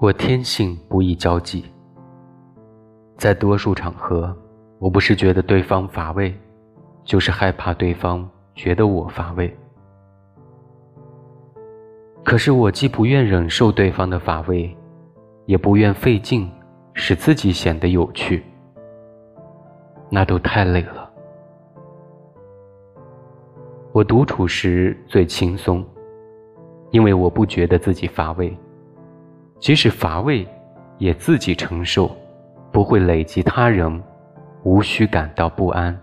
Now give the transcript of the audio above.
我天性不易交际，在多数场合，我不是觉得对方乏味，就是害怕对方觉得我乏味。可是我既不愿忍受对方的乏味，也不愿费劲使自己显得有趣，那都太累了。我独处时最轻松，因为我不觉得自己乏味。即使乏味，也自己承受，不会累及他人，无需感到不安。